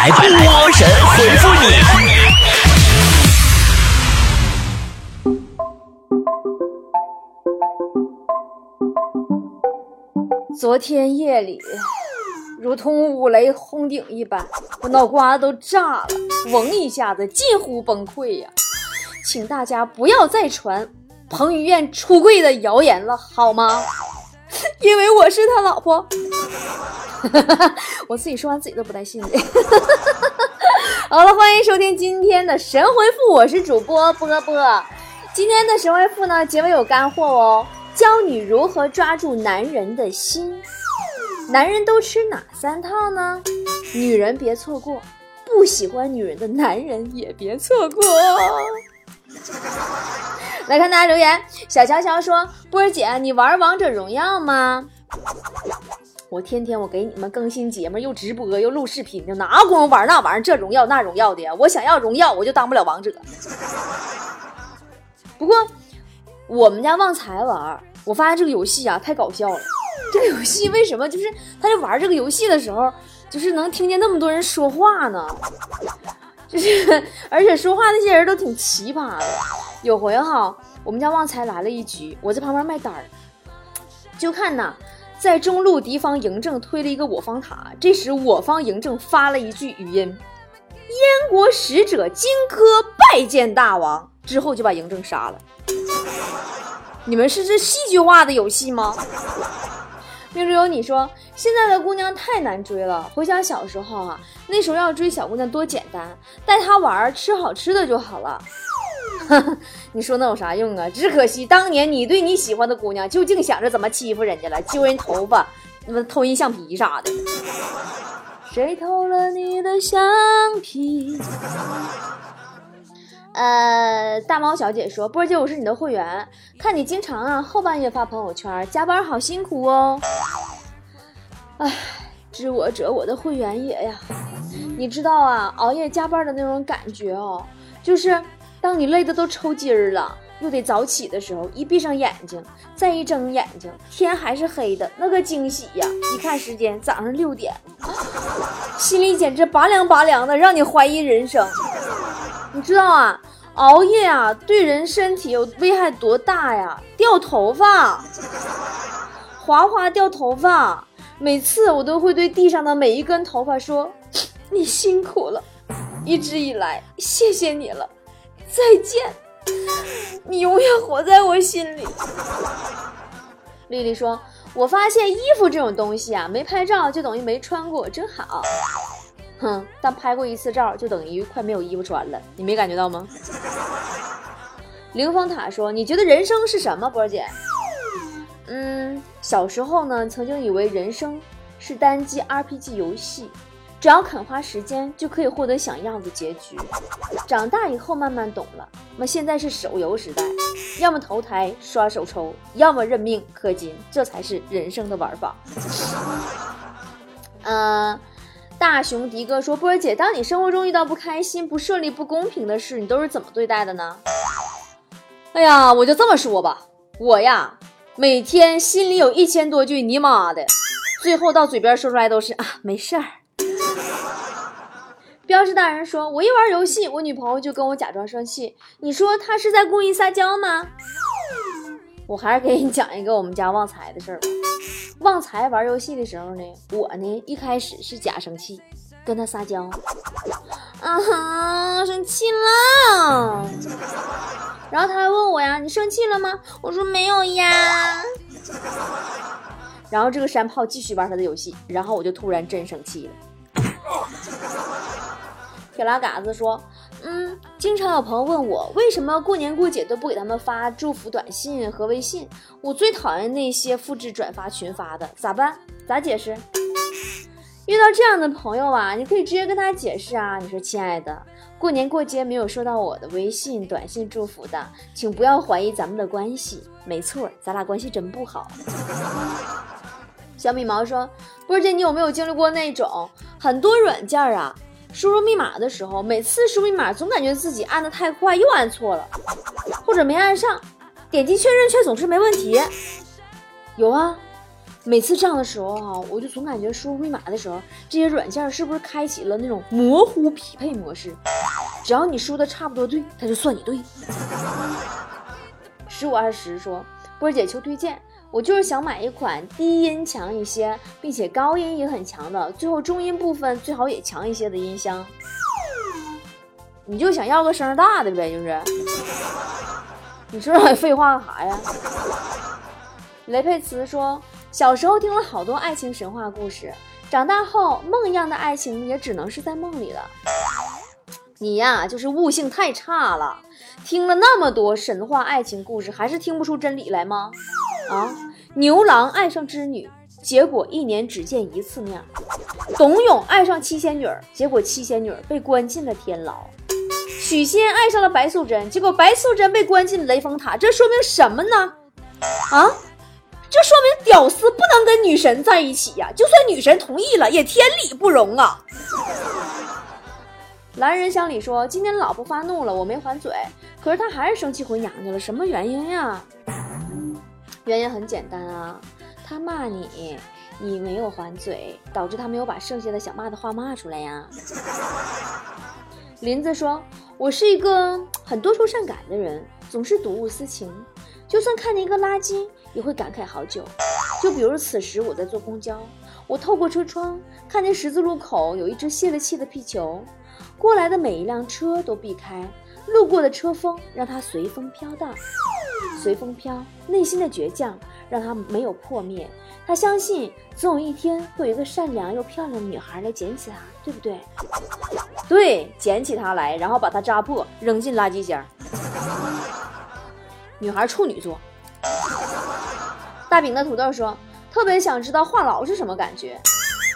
来波神回复你。昨天夜里，如同五雷轰顶一般，我脑瓜子都炸了，嗡一下子，近乎崩溃呀！请大家不要再传彭于晏出柜的谣言了，好吗？因为我是他老婆。我自己说完自己都不带信的。好了，欢迎收听今天的神回复，我是主播波波。今天的神回复呢，结尾有干货哦。教你如何抓住男人的心。男人都吃哪三套呢？女人别错过，不喜欢女人的男人也别错过。来看大家留言，小乔乔说：“波儿姐，你玩王者荣耀吗？”我天天我给你们更新节目，又直播又录视频的，哪功夫玩那玩意儿？这荣耀那荣耀的呀！我想要荣耀，我就当不了王者。不过。我们家旺财玩，我发现这个游戏啊太搞笑了。这个游戏为什么就是他在玩这个游戏的时候，就是能听见那么多人说话呢？就是而且说话那些人都挺奇葩的。有回哈，我们家旺财来了一局，我在旁边卖单儿，就看呐，在中路敌方嬴政推了一个我方塔，这时我方嬴政发了一句语音：“燕国使者荆轲拜见大王。”之后就把嬴政杀了。你们是这戏剧化的游戏吗？命中有你说，现在的姑娘太难追了。回想小时候啊，那时候要追小姑娘多简单，带她玩儿，吃好吃的就好了。你说那有啥用啊？只可惜当年你对你喜欢的姑娘，究竟想着怎么欺负人家了，揪人头发，那么偷人橡皮啥的。谁偷了你的橡皮？呃，大猫小姐说：“波姐，我是你的会员，看你经常啊后半夜发朋友圈，加班好辛苦哦。哎，知我者，我的会员也呀。你知道啊，熬夜加班的那种感觉哦，就是当你累的都抽筋儿了，又得早起的时候，一闭上眼睛，再一睁眼睛，天还是黑的，那个惊喜呀！一看时间，早上六点，心里简直拔凉拔凉的，让你怀疑人生。”你知道啊，熬夜啊对人身体有危害多大呀？掉头发，哗哗掉头发。每次我都会对地上的每一根头发说：“ 你辛苦了，一直以来谢谢你了，再见，你永远活在我心里。”丽丽说：“我发现衣服这种东西啊，没拍照就等于没穿过，真好。”哼，但拍过一次照就等于快没有衣服穿了，你没感觉到吗？凌风塔说：“你觉得人生是什么，波儿姐？”嗯，小时候呢，曾经以为人生是单机 RPG 游戏，只要肯花时间就可以获得想要的结局。长大以后慢慢懂了，那现在是手游时代，要么投胎刷手抽，要么认命氪金，这才是人生的玩法。嗯。大熊迪哥说：“波儿姐，当你生活中遇到不开心、不顺利、不公平的事，你都是怎么对待的呢？”哎呀，我就这么说吧，我呀，每天心里有一千多句“你妈的”，最后到嘴边说出来都是啊，没事儿。标志大人说：“我一玩游戏，我女朋友就跟我假装生气，你说她是在故意撒娇吗？”我还是给你讲一个我们家旺财的事儿吧。旺财玩游戏的时候呢，我呢一开始是假生气，跟他撒娇，啊哈，生气了。然后他还问我呀，你生气了吗？我说没有呀。然后这个山炮继续玩他的游戏，然后我就突然真生气了。铁拉嘎子说。嗯，经常有朋友问我，为什么过年过节都不给他们发祝福短信和微信？我最讨厌那些复制转发群发的，咋办？咋解释？遇到这样的朋友啊，你可以直接跟他解释啊，你说亲爱的，过年过节没有收到我的微信短信祝福的，请不要怀疑咱们的关系。没错，咱俩关系真不好。小米毛说，波姐，你有没有经历过那种很多软件啊？输入密码的时候，每次输密码总感觉自己按的太快，又按错了，或者没按上，点击确认却总是没问题。有啊，每次这样的时候哈，我就总感觉输入密码的时候，这些软件是不是开启了那种模糊匹配模式？只要你输的差不多对，它就算你对。十五二十说，波姐求推荐，我就是想买一款低音强一些，并且高音也很强的，最后中音部分最好也强一些的音箱。你就想要个声大的呗，就是。你说这废话干啥呀？雷佩茨说，小时候听了好多爱情神话故事，长大后梦一样的爱情也只能是在梦里了。你呀，就是悟性太差了，听了那么多神话爱情故事，还是听不出真理来吗？啊，牛郎爱上织女，结果一年只见一次面；董永爱上七仙女，结果七仙女被关进了天牢；许仙爱上了白素贞，结果白素贞被关进了雷峰塔。这说明什么呢？啊，这说明屌丝不能跟女神在一起呀！就算女神同意了，也天理不容啊！蓝人乡里说：“今天老婆发怒了，我没还嘴，可是她还是生气回娘家了，什么原因呀？原因很简单啊，她骂你，你没有还嘴，导致她没有把剩下的想骂的话骂出来呀。”林子说：“我是一个很多愁善感的人，总是睹物思情，就算看见一个垃圾，也会感慨好久。就比如此时我在坐公交，我透过车窗看见十字路口有一只泄了气的皮球。”过来的每一辆车都避开，路过的车风让它随风飘荡，随风飘。内心的倔强让它没有破灭，他相信总有一天会有一个善良又漂亮的女孩来捡起它，对不对？对，捡起它来，然后把它扎破，扔进垃圾箱。女孩处女座。大饼的土豆说，特别想知道话痨是什么感觉。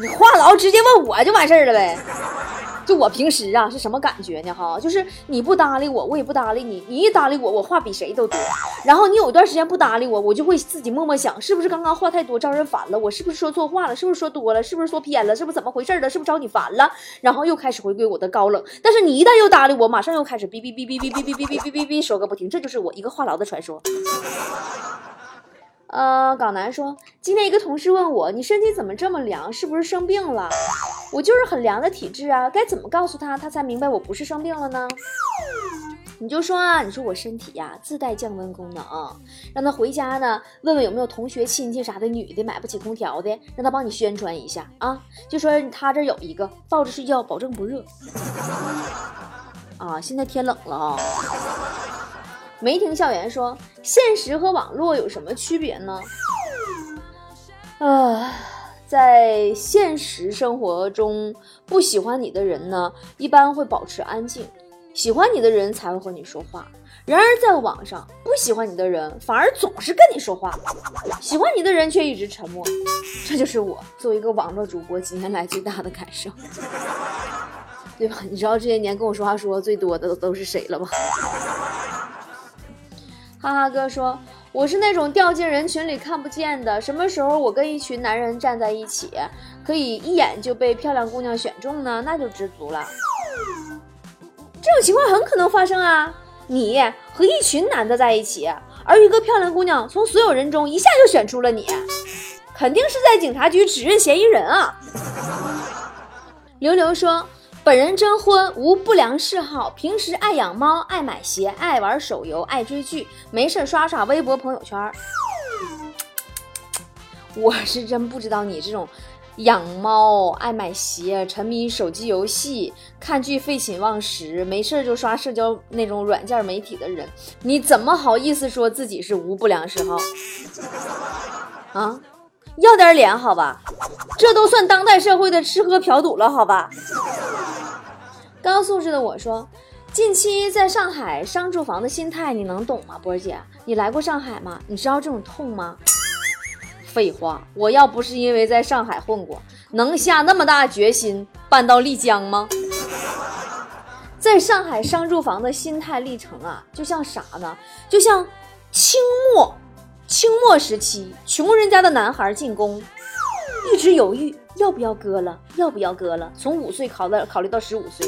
你话痨直接问我就完事儿了呗。就我平时啊是什么感觉呢？哈，就是你不搭理我，我也不搭理你。你一搭理我，我话比谁都多。然后你有一段时间不搭理我，我就会自己默默想，是不是刚刚话太多招人烦了？我是不是说错话了？是不是说多了？是不是说偏了？是不是怎么回事了？是不是招你烦了？然后又开始回归我的高冷。但是你一旦又搭理我，马上又开始哔哔哔哔哔哔哔哔哔哔哔说个不停。这就是我一个话痨的传说。呃，港男说，今天一个同事问我，你身体怎么这么凉？是不是生病了？我就是很凉的体质啊，该怎么告诉他，他才明白我不是生病了呢？你就说啊，你说我身体呀自带降温功能，让他回家呢问问有没有同学亲戚啥的女的买不起空调的，让他帮你宣传一下啊，就说他这有一个，抱着睡觉保证不热。啊，现在天冷了啊。梅亭校园说：“现实和网络有什么区别呢？”啊，在现实生活中，不喜欢你的人呢，一般会保持安静；喜欢你的人才会和你说话。然而，在网上，不喜欢你的人反而总是跟你说话，喜欢你的人却一直沉默。这就是我作为一个网络主播几年来最大的感受，对吧？你知道这些年跟我说话说的最多的都是谁了吧？哈哈哥说：“我是那种掉进人群里看不见的。什么时候我跟一群男人站在一起，可以一眼就被漂亮姑娘选中呢？那就知足了。这种情况很可能发生啊！你和一群男的在一起，而一个漂亮姑娘从所有人中一下就选出了你，肯定是在警察局指认嫌疑人啊！” 刘刘说。本人征婚，无不良嗜好，平时爱养猫，爱买鞋，爱玩手游，爱追剧，没事刷刷微博朋友圈。我是真不知道你这种养猫、爱买鞋、沉迷手机游戏、看剧废寝忘食，没事就刷社交那种软件媒体的人，你怎么好意思说自己是无不良嗜好？啊，要点脸好吧？这都算当代社会的吃喝嫖赌了好吧？高素质的我说，近期在上海商住房的心态你能懂吗？波儿姐，你来过上海吗？你知道这种痛吗？废话，我要不是因为在上海混过，能下那么大决心搬到丽江吗？在上海商住房的心态历程啊，就像啥呢？就像清末，清末时期穷人家的男孩进宫，一直犹豫。要不要割了？要不要割了？从五岁考到考虑到十五岁，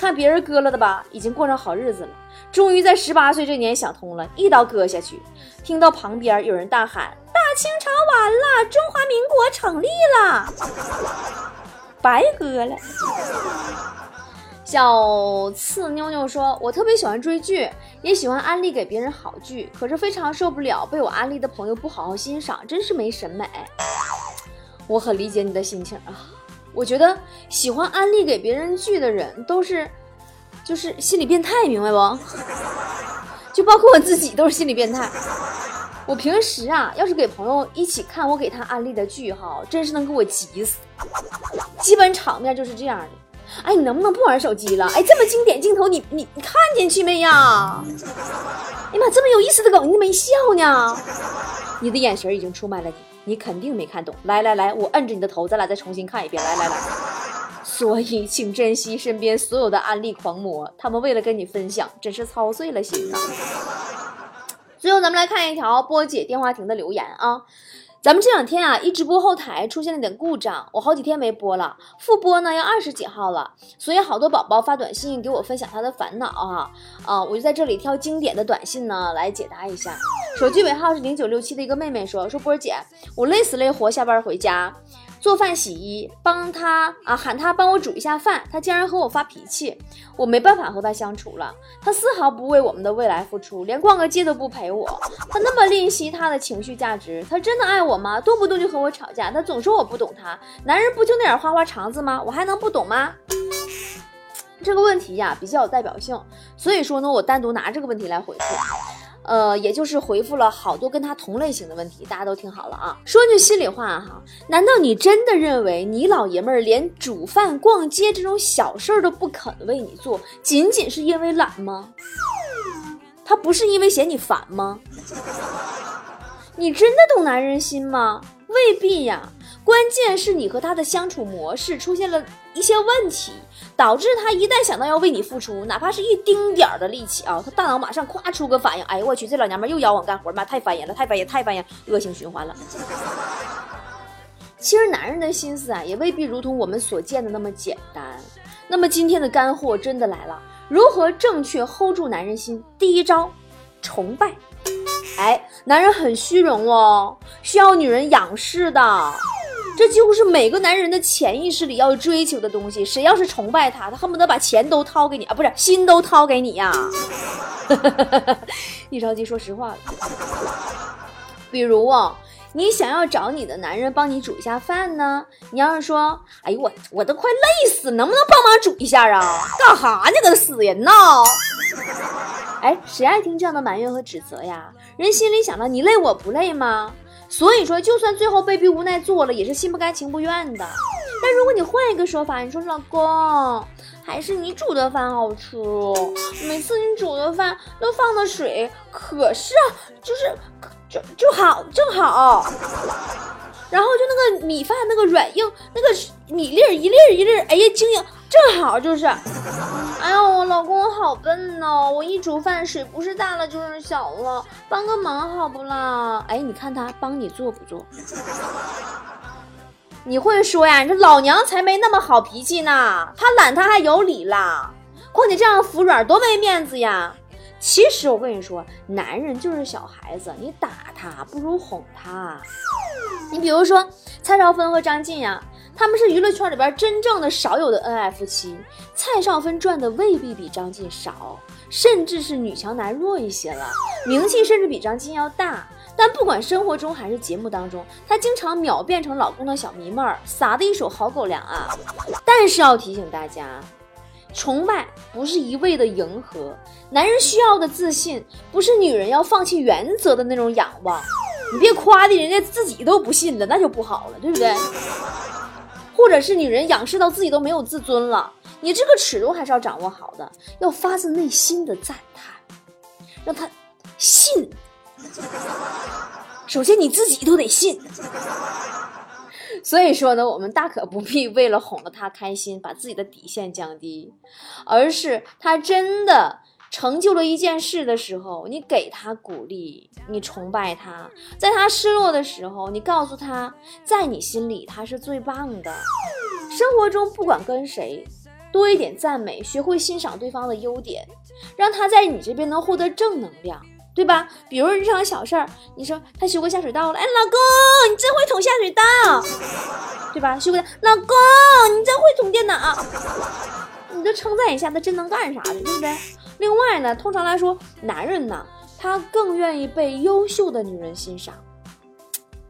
看别人割了的吧，已经过上好日子了。终于在十八岁这年想通了，一刀割下去。听到旁边有人大喊：“大清朝完了，中华民国成立了，白割了。小刺妞妞说：“我特别喜欢追剧，也喜欢安利给别人好剧，可是非常受不了被我安利的朋友不好好欣赏，真是没审美。”我很理解你的心情啊，我觉得喜欢安利给别人剧的人都是，就是心理变态，明白不？就包括我自己都是心理变态。我平时啊，要是给朋友一起看我给他安利的剧哈，真是能给我急死。基本场面就是这样的。哎，你能不能不玩手机了？哎，这么经典镜头，你你你看进去没呀？哎呀妈，这么有意思的梗，你怎么没笑呢？你的眼神已经出卖了你，你肯定没看懂。来来来，我摁着你的头，咱俩再重新看一遍。来来来，所以请珍惜身边所有的安利狂魔，他们为了跟你分享，真是操碎了心呐。最后，咱们来看一条波姐电话亭的留言啊。咱们这两天啊，一直播后台出现了点故障，我好几天没播了，复播呢要二十几号了，所以好多宝宝发短信给我分享他的烦恼啊，啊，我就在这里挑经典的短信呢来解答一下。手机尾号是零九六七的一个妹妹说，说波姐，我累死累活下班回家。做饭洗衣，帮他啊喊他帮我煮一下饭，他竟然和我发脾气，我没办法和他相处了。他丝毫不为我们的未来付出，连逛个街都不陪我。他那么吝惜他的情绪价值，他真的爱我吗？动不动就和我吵架，他总说我不懂他。男人不就那点花花肠子吗？我还能不懂吗？这个问题呀比较有代表性，所以说呢，我单独拿这个问题来回复。呃，也就是回复了好多跟他同类型的问题，大家都听好了啊。说句心里话哈，难道你真的认为你老爷们儿连煮饭、逛街这种小事儿都不肯为你做，仅仅是因为懒吗？他不是因为嫌你烦吗？你真的懂男人心吗？未必呀。关键是你和他的相处模式出现了一些问题，导致他一旦想到要为你付出，哪怕是一丁点儿的力气啊，他大脑马上咵出个反应，哎呦我去，这老娘们又邀我干活，妈太烦人了，太烦人，太烦人，恶性循环了。其实男人的心思啊，也未必如同我们所见的那么简单。那么今天的干货真的来了，如何正确 hold 住男人心？第一招，崇拜。哎，男人很虚荣哦，需要女人仰视的。这几乎是每个男人的潜意识里要追求的东西。谁要是崇拜他，他恨不得把钱都掏给你啊，不是心都掏给你呀。一着急说实话了。比如啊，你想要找你的男人帮你煮一下饭呢？你要是说，哎呦我我都快累死，能不能帮忙煮一下啊？干哈呢？个死人呐！哎，谁爱听这样的埋怨和指责呀？人心里想着，你累我不累吗？所以说，就算最后被逼无奈做了，也是心不甘情不愿的。但如果你换一个说法，你说老公，还是你煮的饭好吃。每次你煮的饭都放的水可是，就是就就好正好。然后就那个米饭那个软硬，那个米粒儿一粒儿一粒儿，哎呀晶莹，正好就是。哎呦，我老公我好笨哦！我一煮饭，水不是大了就是小了，帮个忙好不啦？哎，你看他帮你做不做？你会说呀？你这老娘才没那么好脾气呢！他懒他还有理啦，况且这样服软多没面子呀！其实我跟你说，男人就是小孩子，你打他不如哄他。你比如说蔡少芬和张晋呀。他们是娱乐圈里边真正的少有的恩爱夫妻。蔡少芬赚的未必比张晋少，甚至是女强男弱一些了，名气甚至比张晋要大。但不管生活中还是节目当中，她经常秒变成老公的小迷妹儿，撒的一手好狗粮啊！但是要提醒大家，崇拜不是一味的迎合，男人需要的自信不是女人要放弃原则的那种仰望。你别夸的人家自己都不信了，那就不好了，对不对？或者是女人仰视到自己都没有自尊了，你这个尺度还是要掌握好的，要发自内心的赞叹，让他信。首先你自己都得信。所以说呢，我们大可不必为了哄得他开心，把自己的底线降低，而是他真的。成就了一件事的时候，你给他鼓励，你崇拜他；在他失落的时候，你告诉他，在你心里他是最棒的。生活中不管跟谁，多一点赞美，学会欣赏对方的优点，让他在你这边能获得正能量。对吧？比如日常小事儿，你说他修过下水道了，哎，老公，你真会捅下水道，对吧？修个，老公，你真会捅电脑，你就称赞一下，他真能干啥的，对不对？另外呢，通常来说，男人呢，他更愿意被优秀的女人欣赏。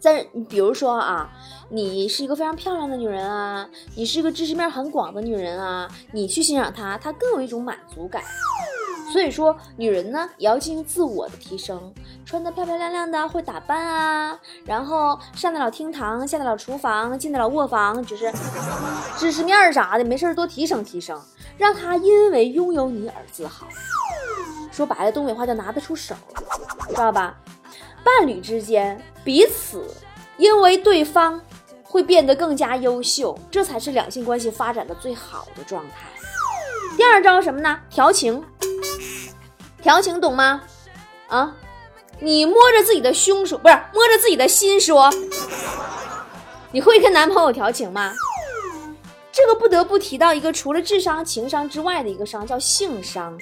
在你比如说啊，你是一个非常漂亮的女人啊，你是一个知识面很广的女人啊，你去欣赏她，她更有一种满足感。所以说，女人呢也要进行自我的提升，穿得漂漂亮亮的，会打扮啊，然后上得了厅堂，下得了厨房，进得了卧房，就是知识面啥的，没事多提升提升，让她因为拥有你而自豪。说白了，东北话叫拿得出手，知道吧？伴侣之间彼此因为对方会变得更加优秀，这才是两性关系发展的最好的状态。第二招什么呢？调情。调情懂吗？啊，你摸着自己的胸说，不是摸着自己的心说，你会跟男朋友调情吗？这个不得不提到一个除了智商、情商之外的一个商，叫性商。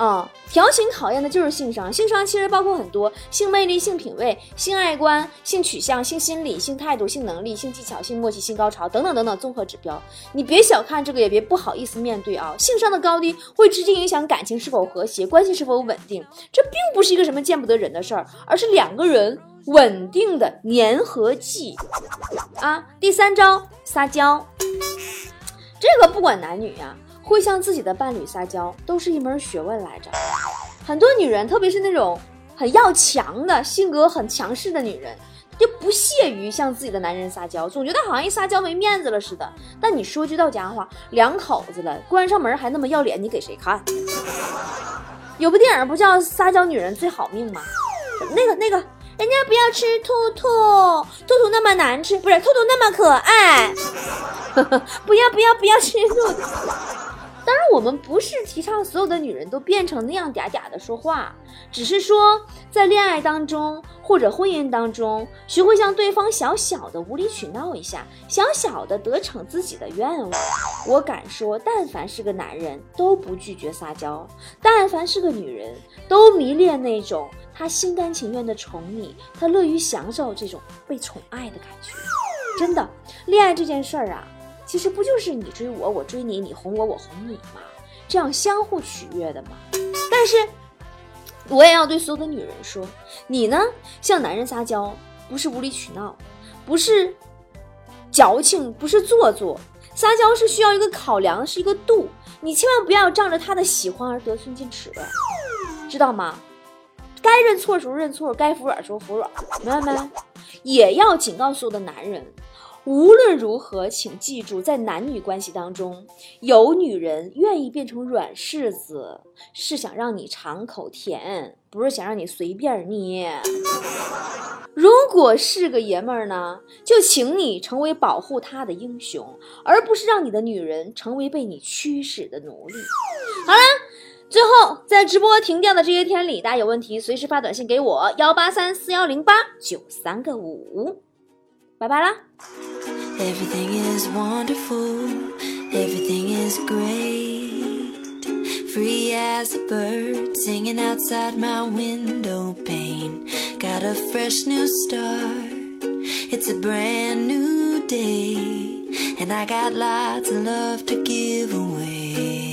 啊，调情考验的就是性商，性商其实包括很多性魅力、性品味、性爱观、性取向、性心理、性态度、性能力、性技巧、性默契、性高潮等等等等综合指标。你别小看这个，也别不好意思面对啊。性商的高低会直接影响感情是否和谐，关系是否稳定。这并不是一个什么见不得人的事儿，而是两个人稳定的粘合剂啊。第三招，撒娇，这个不管男女呀。会向自己的伴侣撒娇，都是一门学问来着。很多女人，特别是那种很要强的性格很强势的女人，就不屑于向自己的男人撒娇，总觉得好像一撒娇没面子了似的。但你说句到家话，两口子了，关上门还那么要脸，你给谁看？有部电影不叫《撒娇女人最好命》吗？那个那个，人家不要吃兔兔，兔兔那么难吃，不是兔兔那么可爱，不要不要不要吃兔兔。当然，我们不是提倡所有的女人都变成那样嗲嗲的说话，只是说在恋爱当中或者婚姻当中，学会向对方小小的无理取闹一下，小小的得逞自己的愿望。我敢说，但凡是个男人，都不拒绝撒娇；但凡是个女人，都迷恋那种他心甘情愿的宠你，他乐于享受这种被宠爱的感觉。真的，恋爱这件事儿啊。其实不就是你追我，我追你，你哄我，我哄你吗？这样相互取悦的吗？但是，我也要对所有的女人说，你呢，向男人撒娇，不是无理取闹，不是矫情，不是做作，撒娇是需要一个考量，是一个度。你千万不要仗着他的喜欢而得寸进尺，知道吗？该认错时候认错，该服软时候服软，明白没？也要警告所有的男人。无论如何，请记住，在男女关系当中，有女人愿意变成软柿子，是想让你尝口甜，不是想让你随便捏。如果是个爷们儿呢，就请你成为保护他的英雄，而不是让你的女人成为被你驱使的奴隶。好了，最后在直播停掉的这些天里，大家有问题随时发短信给我，幺八三四幺零八九三个五。拜拜啦。Everything is wonderful, everything is great. Free as a bird singing outside my window pane. Got a fresh new start, it's a brand new day. And I got lots of love to give away.